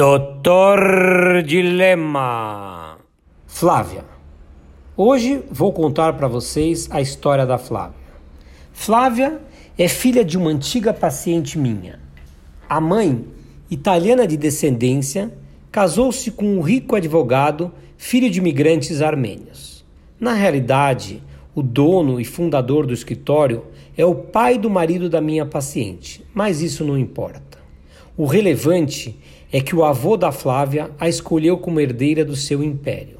Doutor Dilema. Flávia. Hoje vou contar para vocês a história da Flávia. Flávia é filha de uma antiga paciente minha. A mãe, italiana de descendência, casou-se com um rico advogado, filho de imigrantes armênios. Na realidade, o dono e fundador do escritório é o pai do marido da minha paciente, mas isso não importa. O relevante é que o avô da Flávia a escolheu como herdeira do seu império.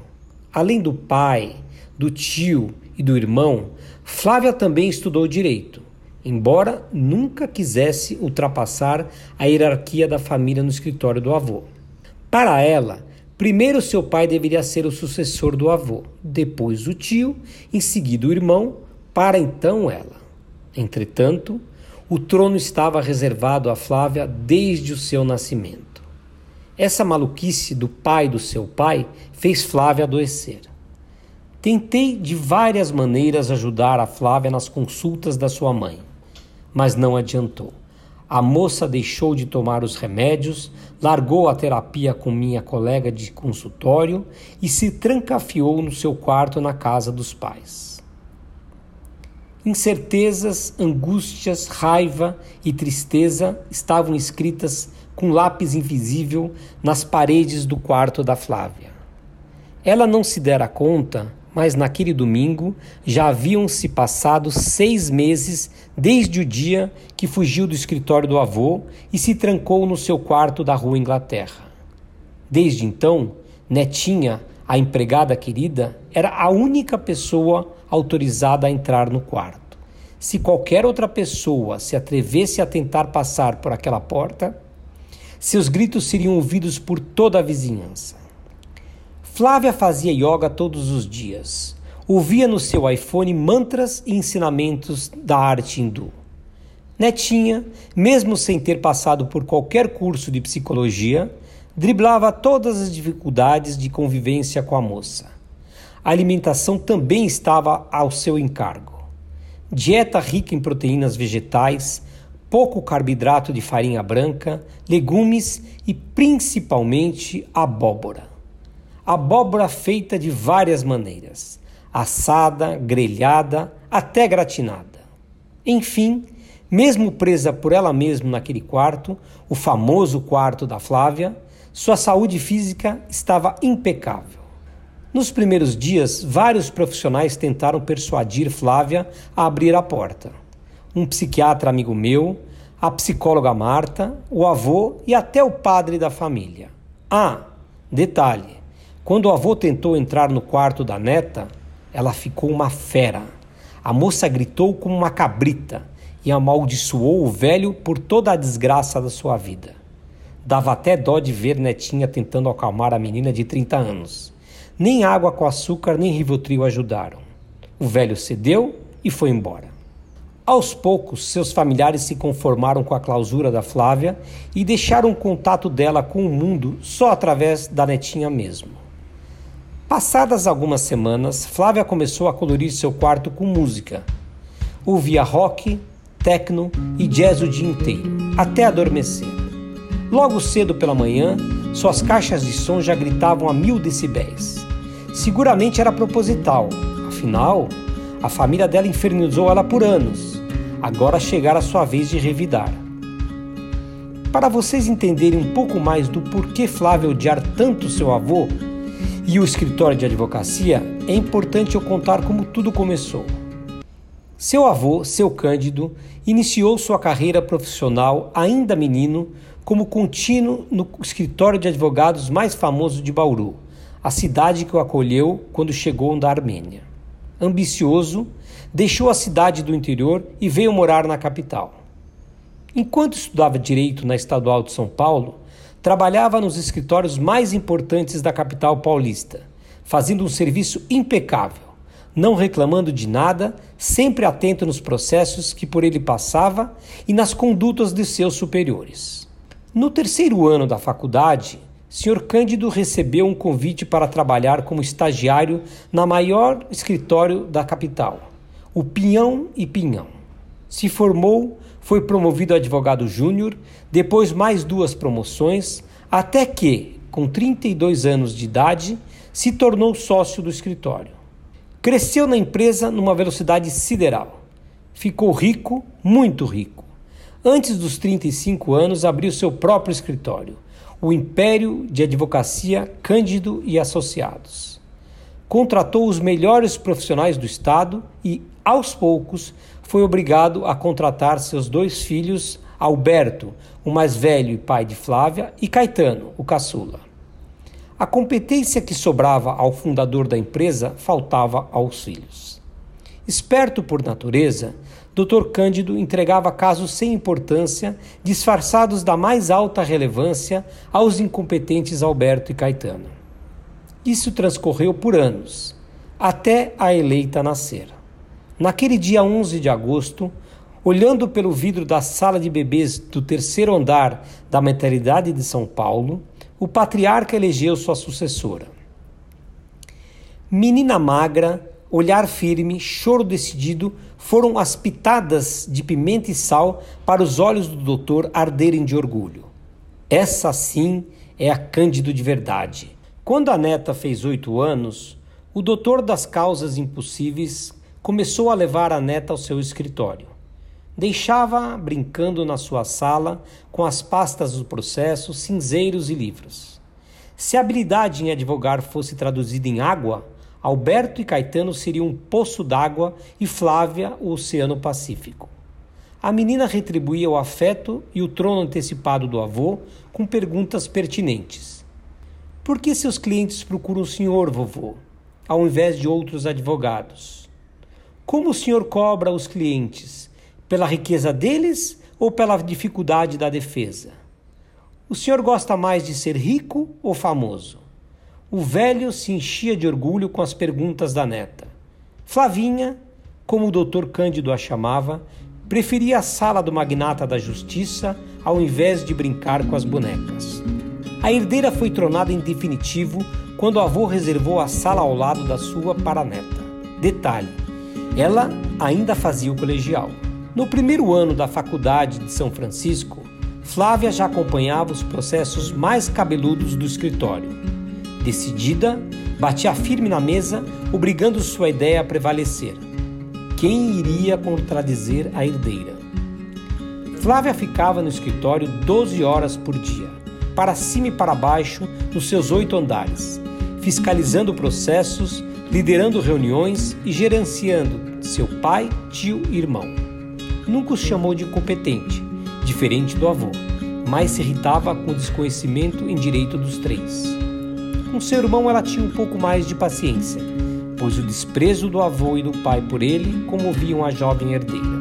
Além do pai, do tio e do irmão, Flávia também estudou direito, embora nunca quisesse ultrapassar a hierarquia da família no escritório do avô. Para ela, primeiro seu pai deveria ser o sucessor do avô, depois o tio, em seguida o irmão, para então ela. Entretanto, o trono estava reservado a Flávia desde o seu nascimento. Essa maluquice do pai do seu pai fez Flávia adoecer. Tentei de várias maneiras ajudar a Flávia nas consultas da sua mãe, mas não adiantou. A moça deixou de tomar os remédios, largou a terapia com minha colega de consultório e se trancafiou no seu quarto na casa dos pais. Incertezas, angústias, raiva e tristeza estavam escritas com lápis invisível nas paredes do quarto da Flávia. Ela não se dera conta, mas naquele domingo já haviam se passado seis meses desde o dia que fugiu do escritório do avô e se trancou no seu quarto da rua Inglaterra. Desde então, Netinha, a empregada querida, era a única pessoa autorizada a entrar no quarto. Se qualquer outra pessoa se atrevesse a tentar passar por aquela porta, seus gritos seriam ouvidos por toda a vizinhança. Flávia fazia yoga todos os dias. Ouvia no seu iPhone mantras e ensinamentos da arte hindu. Netinha, mesmo sem ter passado por qualquer curso de psicologia, driblava todas as dificuldades de convivência com a moça. A alimentação também estava ao seu encargo. Dieta rica em proteínas vegetais, pouco carboidrato de farinha branca, legumes e principalmente abóbora. Abóbora feita de várias maneiras: assada, grelhada, até gratinada. Enfim, mesmo presa por ela mesma naquele quarto, o famoso quarto da Flávia, sua saúde física estava impecável. Nos primeiros dias, vários profissionais tentaram persuadir Flávia a abrir a porta um psiquiatra amigo meu, a psicóloga Marta, o avô e até o padre da família. Ah, detalhe: quando o avô tentou entrar no quarto da neta, ela ficou uma fera. A moça gritou como uma cabrita e amaldiçoou o velho por toda a desgraça da sua vida. Dava até dó de ver Netinha tentando acalmar a menina de 30 anos. Nem água com açúcar nem Rivotril ajudaram. O velho cedeu e foi embora. Aos poucos, seus familiares se conformaram com a clausura da Flávia e deixaram o contato dela com o mundo só através da netinha mesmo. Passadas algumas semanas, Flávia começou a colorir seu quarto com música. Ouvia rock, techno e jazz o dia inteiro, até adormecer. Logo cedo pela manhã, suas caixas de som já gritavam a mil decibéis. Seguramente era proposital, afinal, a família dela infernizou ela por anos. Agora chegara a sua vez de revidar. Para vocês entenderem um pouco mais do porquê Flávio odiar tanto seu avô e o escritório de advocacia, é importante eu contar como tudo começou. Seu avô, seu Cândido, iniciou sua carreira profissional ainda menino como contínuo no escritório de advogados mais famoso de Bauru, a cidade que o acolheu quando chegou da Armênia ambicioso, deixou a cidade do interior e veio morar na capital. Enquanto estudava direito na Estadual de São Paulo, trabalhava nos escritórios mais importantes da capital paulista, fazendo um serviço impecável, não reclamando de nada, sempre atento nos processos que por ele passava e nas condutas de seus superiores. No terceiro ano da faculdade, Sr. Cândido recebeu um convite para trabalhar como estagiário na maior escritório da capital, o Pinhão e Pinhão. Se formou, foi promovido a advogado júnior, depois mais duas promoções, Até que, com 32 anos de idade, se tornou sócio do escritório. Cresceu na empresa numa velocidade sideral. Ficou rico, muito rico. Antes dos 35 anos, abriu seu próprio escritório, o Império de Advocacia Cândido e Associados. Contratou os melhores profissionais do Estado e, aos poucos, foi obrigado a contratar seus dois filhos, Alberto, o mais velho e pai de Flávia, e Caetano, o caçula. A competência que sobrava ao fundador da empresa faltava aos filhos. Esperto por natureza, Dr. Cândido entregava casos sem importância, disfarçados da mais alta relevância, aos incompetentes Alberto e Caetano. Isso transcorreu por anos, até a eleita nascer. Naquele dia 11 de agosto, olhando pelo vidro da sala de bebês do terceiro andar da maternidade de São Paulo, o patriarca elegeu sua sucessora. Menina magra, olhar firme, choro decidido, foram as pitadas de pimenta e sal para os olhos do doutor arderem de orgulho. Essa sim é a Cândido de verdade. Quando a neta fez oito anos, o doutor das causas impossíveis começou a levar a neta ao seu escritório. Deixava brincando na sua sala com as pastas do processo, cinzeiros e livros. Se a habilidade em advogar fosse traduzida em água, Alberto e Caetano seriam um poço d'água e Flávia o Oceano Pacífico. A menina retribuía o afeto e o trono antecipado do avô com perguntas pertinentes. Por que seus clientes procuram o senhor, vovô, ao invés de outros advogados? Como o senhor cobra os clientes? Pela riqueza deles ou pela dificuldade da defesa? O senhor gosta mais de ser rico ou famoso? O velho se enchia de orgulho com as perguntas da neta. Flavinha, como o doutor Cândido a chamava, preferia a sala do magnata da justiça ao invés de brincar com as bonecas. A herdeira foi tronada em definitivo quando o avô reservou a sala ao lado da sua para a neta. Detalhe: ela ainda fazia o colegial. No primeiro ano da faculdade de São Francisco, Flávia já acompanhava os processos mais cabeludos do escritório. Decidida, batia firme na mesa, obrigando sua ideia a prevalecer. Quem iria contradizer a herdeira? Flávia ficava no escritório 12 horas por dia, para cima e para baixo, nos seus oito andares, fiscalizando processos, liderando reuniões e gerenciando seu pai, tio e irmão nunca os chamou de incompetente, diferente do avô, mas se irritava com o desconhecimento em direito dos três. Com seu irmão ela tinha um pouco mais de paciência, pois o desprezo do avô e do pai por ele comoviam a jovem herdeira.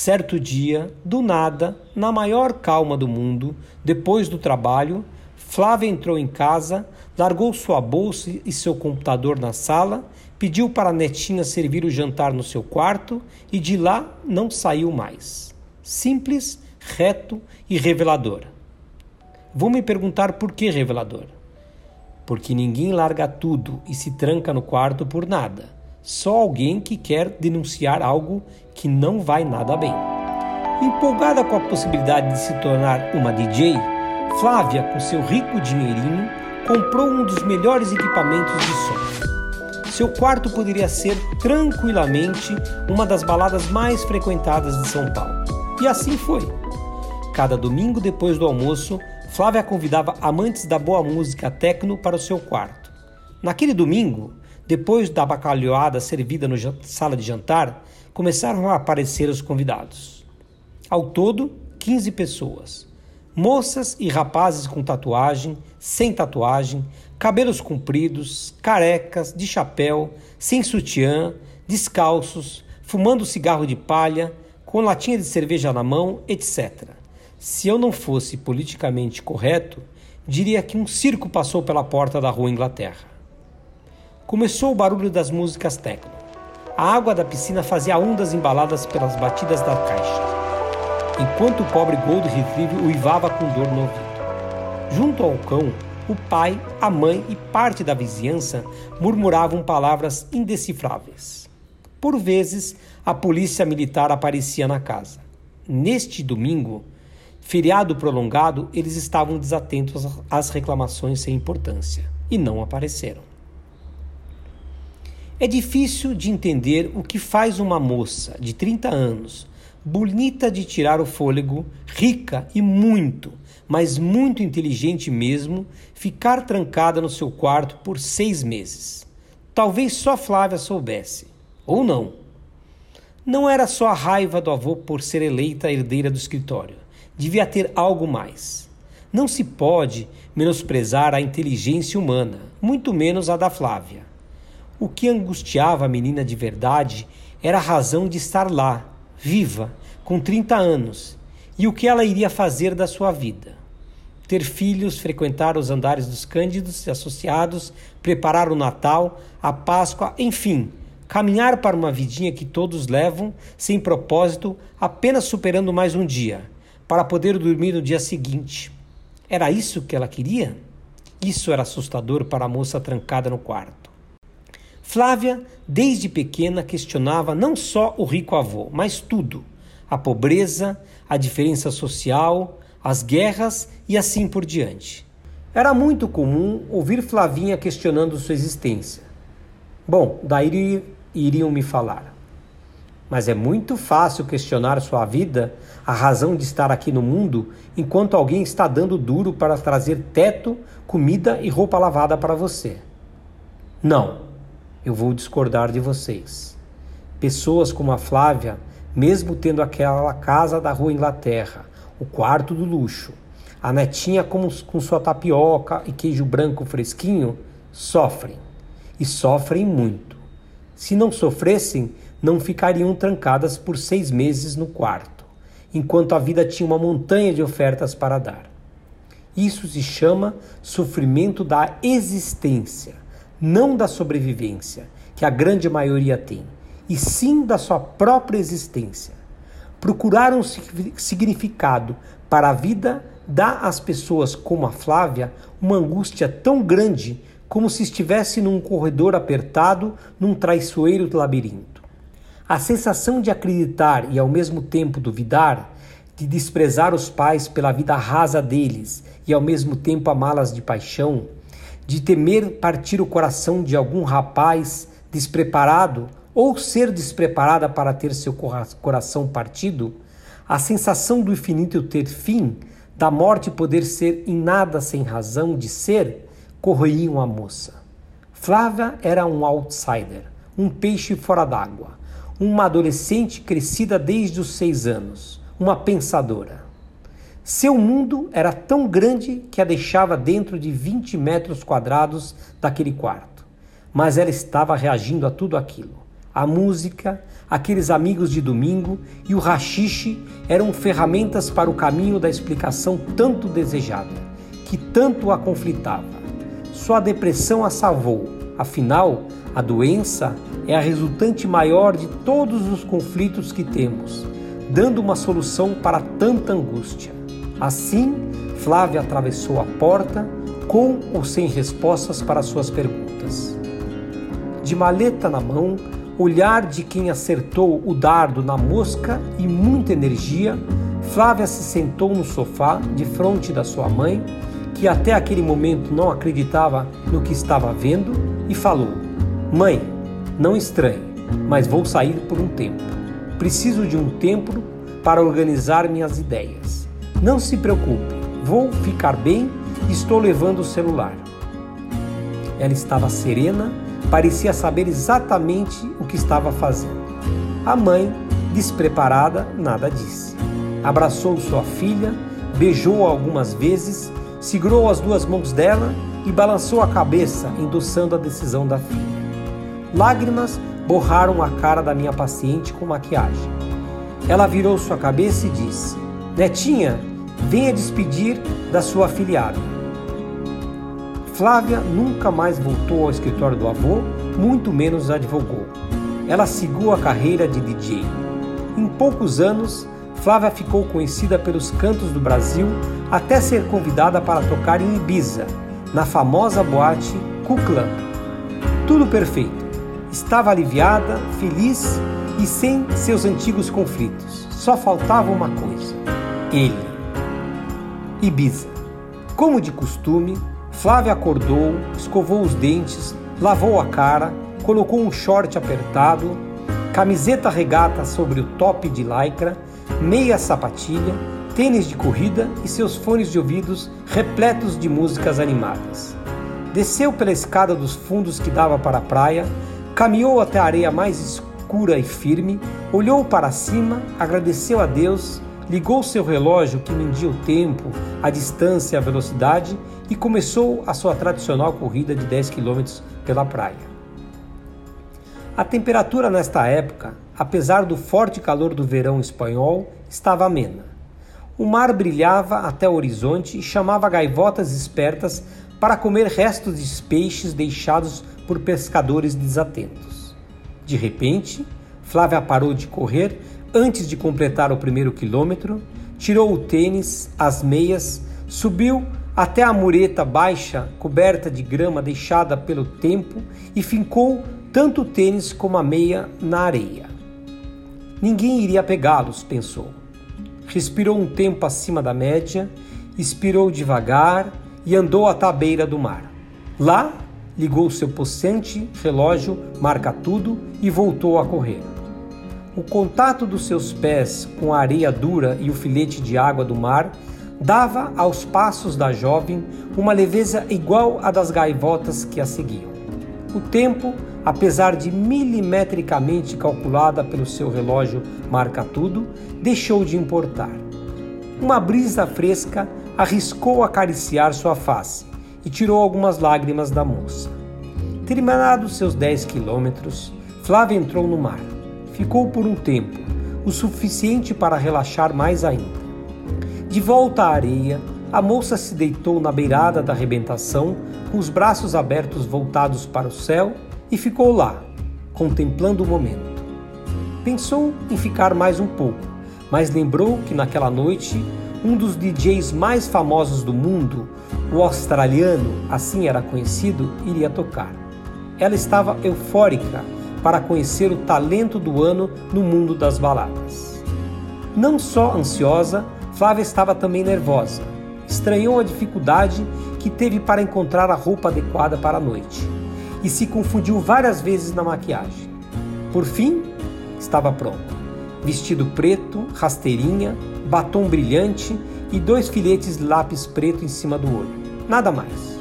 Certo dia, do nada, na maior calma do mundo, depois do trabalho, Flávia entrou em casa, largou sua bolsa e seu computador na sala pediu para a netinha servir o jantar no seu quarto e de lá não saiu mais. Simples, reto e revelador. Vou me perguntar por que revelador? Porque ninguém larga tudo e se tranca no quarto por nada. Só alguém que quer denunciar algo que não vai nada bem. Empolgada com a possibilidade de se tornar uma DJ, Flávia, com seu rico dinheirinho, comprou um dos melhores equipamentos de som seu quarto poderia ser tranquilamente uma das baladas mais frequentadas de São Paulo. E assim foi. Cada domingo depois do almoço, Flávia convidava amantes da boa música techno para o seu quarto. Naquele domingo, depois da bacalhoada servida na sala de jantar, começaram a aparecer os convidados. Ao todo, 15 pessoas. Moças e rapazes com tatuagem, sem tatuagem, cabelos compridos, carecas, de chapéu, sem sutiã, descalços, fumando cigarro de palha, com latinha de cerveja na mão, etc. Se eu não fosse politicamente correto, diria que um circo passou pela porta da rua Inglaterra. Começou o barulho das músicas techno. A água da piscina fazia ondas embaladas pelas batidas da caixa, enquanto o pobre Gold Retriever uivava com dor no ouvido. Junto ao cão, o pai, a mãe e parte da vizinhança murmuravam palavras indecifráveis. Por vezes, a polícia militar aparecia na casa. Neste domingo, feriado prolongado, eles estavam desatentos às reclamações sem importância e não apareceram. É difícil de entender o que faz uma moça de 30 anos, bonita de tirar o fôlego, rica e muito, mas muito inteligente mesmo, ficar trancada no seu quarto por seis meses. Talvez só Flávia soubesse, ou não. Não era só a raiva do avô por ser eleita herdeira do escritório devia ter algo mais. Não se pode menosprezar a inteligência humana, muito menos a da Flávia. O que angustiava a menina de verdade era a razão de estar lá, viva, com 30 anos, e o que ela iria fazer da sua vida. Ter filhos, frequentar os andares dos Cândidos e associados, preparar o Natal, a Páscoa, enfim, caminhar para uma vidinha que todos levam, sem propósito, apenas superando mais um dia para poder dormir no dia seguinte. Era isso que ela queria? Isso era assustador para a moça trancada no quarto. Flávia, desde pequena, questionava não só o rico avô, mas tudo: a pobreza, a diferença social, as guerras e assim por diante. Era muito comum ouvir Flavinha questionando sua existência. Bom, daí iriam me falar. Mas é muito fácil questionar sua vida, a razão de estar aqui no mundo, enquanto alguém está dando duro para trazer teto, comida e roupa lavada para você. Não, eu vou discordar de vocês. Pessoas como a Flávia, mesmo tendo aquela casa da rua Inglaterra, o quarto do luxo, a netinha com, com sua tapioca e queijo branco fresquinho, sofrem. E sofrem muito. Se não sofressem, não ficariam trancadas por seis meses no quarto, enquanto a vida tinha uma montanha de ofertas para dar. Isso se chama sofrimento da existência, não da sobrevivência, que a grande maioria tem, e sim da sua própria existência. Procurar um significado para a vida dá às pessoas como a Flávia uma angústia tão grande como se estivesse num corredor apertado num traiçoeiro labirinto. A sensação de acreditar e ao mesmo tempo duvidar, de desprezar os pais pela vida rasa deles e ao mesmo tempo amá-las de paixão, de temer partir o coração de algum rapaz despreparado ou ser despreparada para ter seu coração partido, a sensação do infinito ter fim, da morte poder ser em nada sem razão de ser, corroíam a moça. Flávia era um outsider, um peixe fora d'água uma adolescente crescida desde os seis anos, uma pensadora. Seu mundo era tão grande que a deixava dentro de 20 metros quadrados daquele quarto, mas ela estava reagindo a tudo aquilo. A música, aqueles amigos de domingo e o rachixe eram ferramentas para o caminho da explicação tanto desejada, que tanto a conflitava. Sua depressão a salvou, afinal, a doença é a resultante maior de todos os conflitos que temos, dando uma solução para tanta angústia. Assim, Flávia atravessou a porta com ou sem respostas para suas perguntas. De maleta na mão, olhar de quem acertou o dardo na mosca e muita energia, Flávia se sentou no sofá de frente da sua mãe, que até aquele momento não acreditava no que estava vendo, e falou: Mãe, não estranhe, mas vou sair por um tempo. Preciso de um tempo para organizar minhas ideias. Não se preocupe, vou ficar bem estou levando o celular. Ela estava serena, parecia saber exatamente o que estava fazendo. A mãe, despreparada, nada disse. Abraçou sua filha, beijou-a algumas vezes, segurou as duas mãos dela e balançou a cabeça, endossando a decisão da filha. Lágrimas borraram a cara da minha paciente com maquiagem. Ela virou sua cabeça e disse: Netinha, venha despedir da sua afiliada. Flávia nunca mais voltou ao escritório do avô, muito menos advogou. Ela seguiu a carreira de DJ. Em poucos anos, Flávia ficou conhecida pelos cantos do Brasil até ser convidada para tocar em Ibiza, na famosa boate Kukla. Tudo perfeito. Estava aliviada, feliz e sem seus antigos conflitos. Só faltava uma coisa: ele. Ibiza. Como de costume, Flávia acordou, escovou os dentes, lavou a cara, colocou um short apertado, camiseta regata sobre o top de lycra, meia sapatilha, tênis de corrida e seus fones de ouvidos repletos de músicas animadas. Desceu pela escada dos fundos que dava para a praia, caminhou até a areia mais escura e firme, olhou para cima, agradeceu a Deus, ligou seu relógio que media o tempo, a distância e a velocidade e começou a sua tradicional corrida de 10 km pela praia. A temperatura nesta época, apesar do forte calor do verão espanhol, estava amena. O mar brilhava até o horizonte e chamava gaivotas espertas para comer restos de peixes deixados por pescadores desatentos. De repente, Flávia parou de correr antes de completar o primeiro quilômetro, tirou o tênis, as meias, subiu até a mureta baixa coberta de grama deixada pelo tempo e fincou tanto o tênis como a meia na areia. Ninguém iria pegá-los, pensou. Respirou um tempo acima da média, expirou devagar e andou até a beira do mar. Lá, ligou seu possante relógio marca tudo e voltou a correr. O contato dos seus pés com a areia dura e o filete de água do mar dava aos passos da jovem uma leveza igual à das gaivotas que a seguiam. O tempo, apesar de milimetricamente calculada pelo seu relógio marca tudo, deixou de importar. Uma brisa fresca arriscou acariciar sua face e tirou algumas lágrimas da moça. Terminados seus dez quilômetros, Flávia entrou no mar. Ficou por um tempo, o suficiente para relaxar mais ainda. De volta à areia, a moça se deitou na beirada da arrebentação, com os braços abertos voltados para o céu, e ficou lá, contemplando o momento. Pensou em ficar mais um pouco, mas lembrou que naquela noite um dos DJs mais famosos do mundo, o australiano, assim era conhecido, iria tocar. Ela estava eufórica para conhecer o talento do ano no mundo das baladas. Não só ansiosa, Flávia estava também nervosa. Estranhou a dificuldade que teve para encontrar a roupa adequada para a noite e se confundiu várias vezes na maquiagem. Por fim, estava pronta. Vestido preto, rasteirinha, batom brilhante e dois filetes de lápis preto em cima do olho. Nada mais.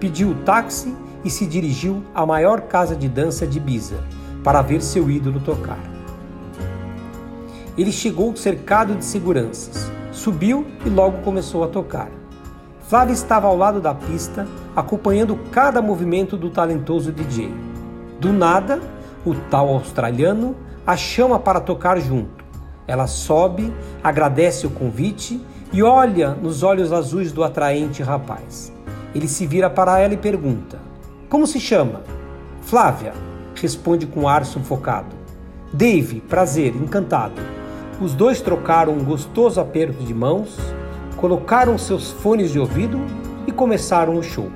Pediu o táxi e se dirigiu à maior casa de dança de Ibiza para ver seu ídolo tocar. Ele chegou cercado de seguranças, subiu e logo começou a tocar. Flávia estava ao lado da pista, acompanhando cada movimento do talentoso DJ. Do nada, o tal australiano a chama para tocar junto. Ela sobe, agradece o convite e olha nos olhos azuis do atraente rapaz. Ele se vira para ela e pergunta: Como se chama? Flávia, responde com ar sufocado. Dave, prazer, encantado. Os dois trocaram um gostoso aperto de mãos, colocaram seus fones de ouvido e começaram o show.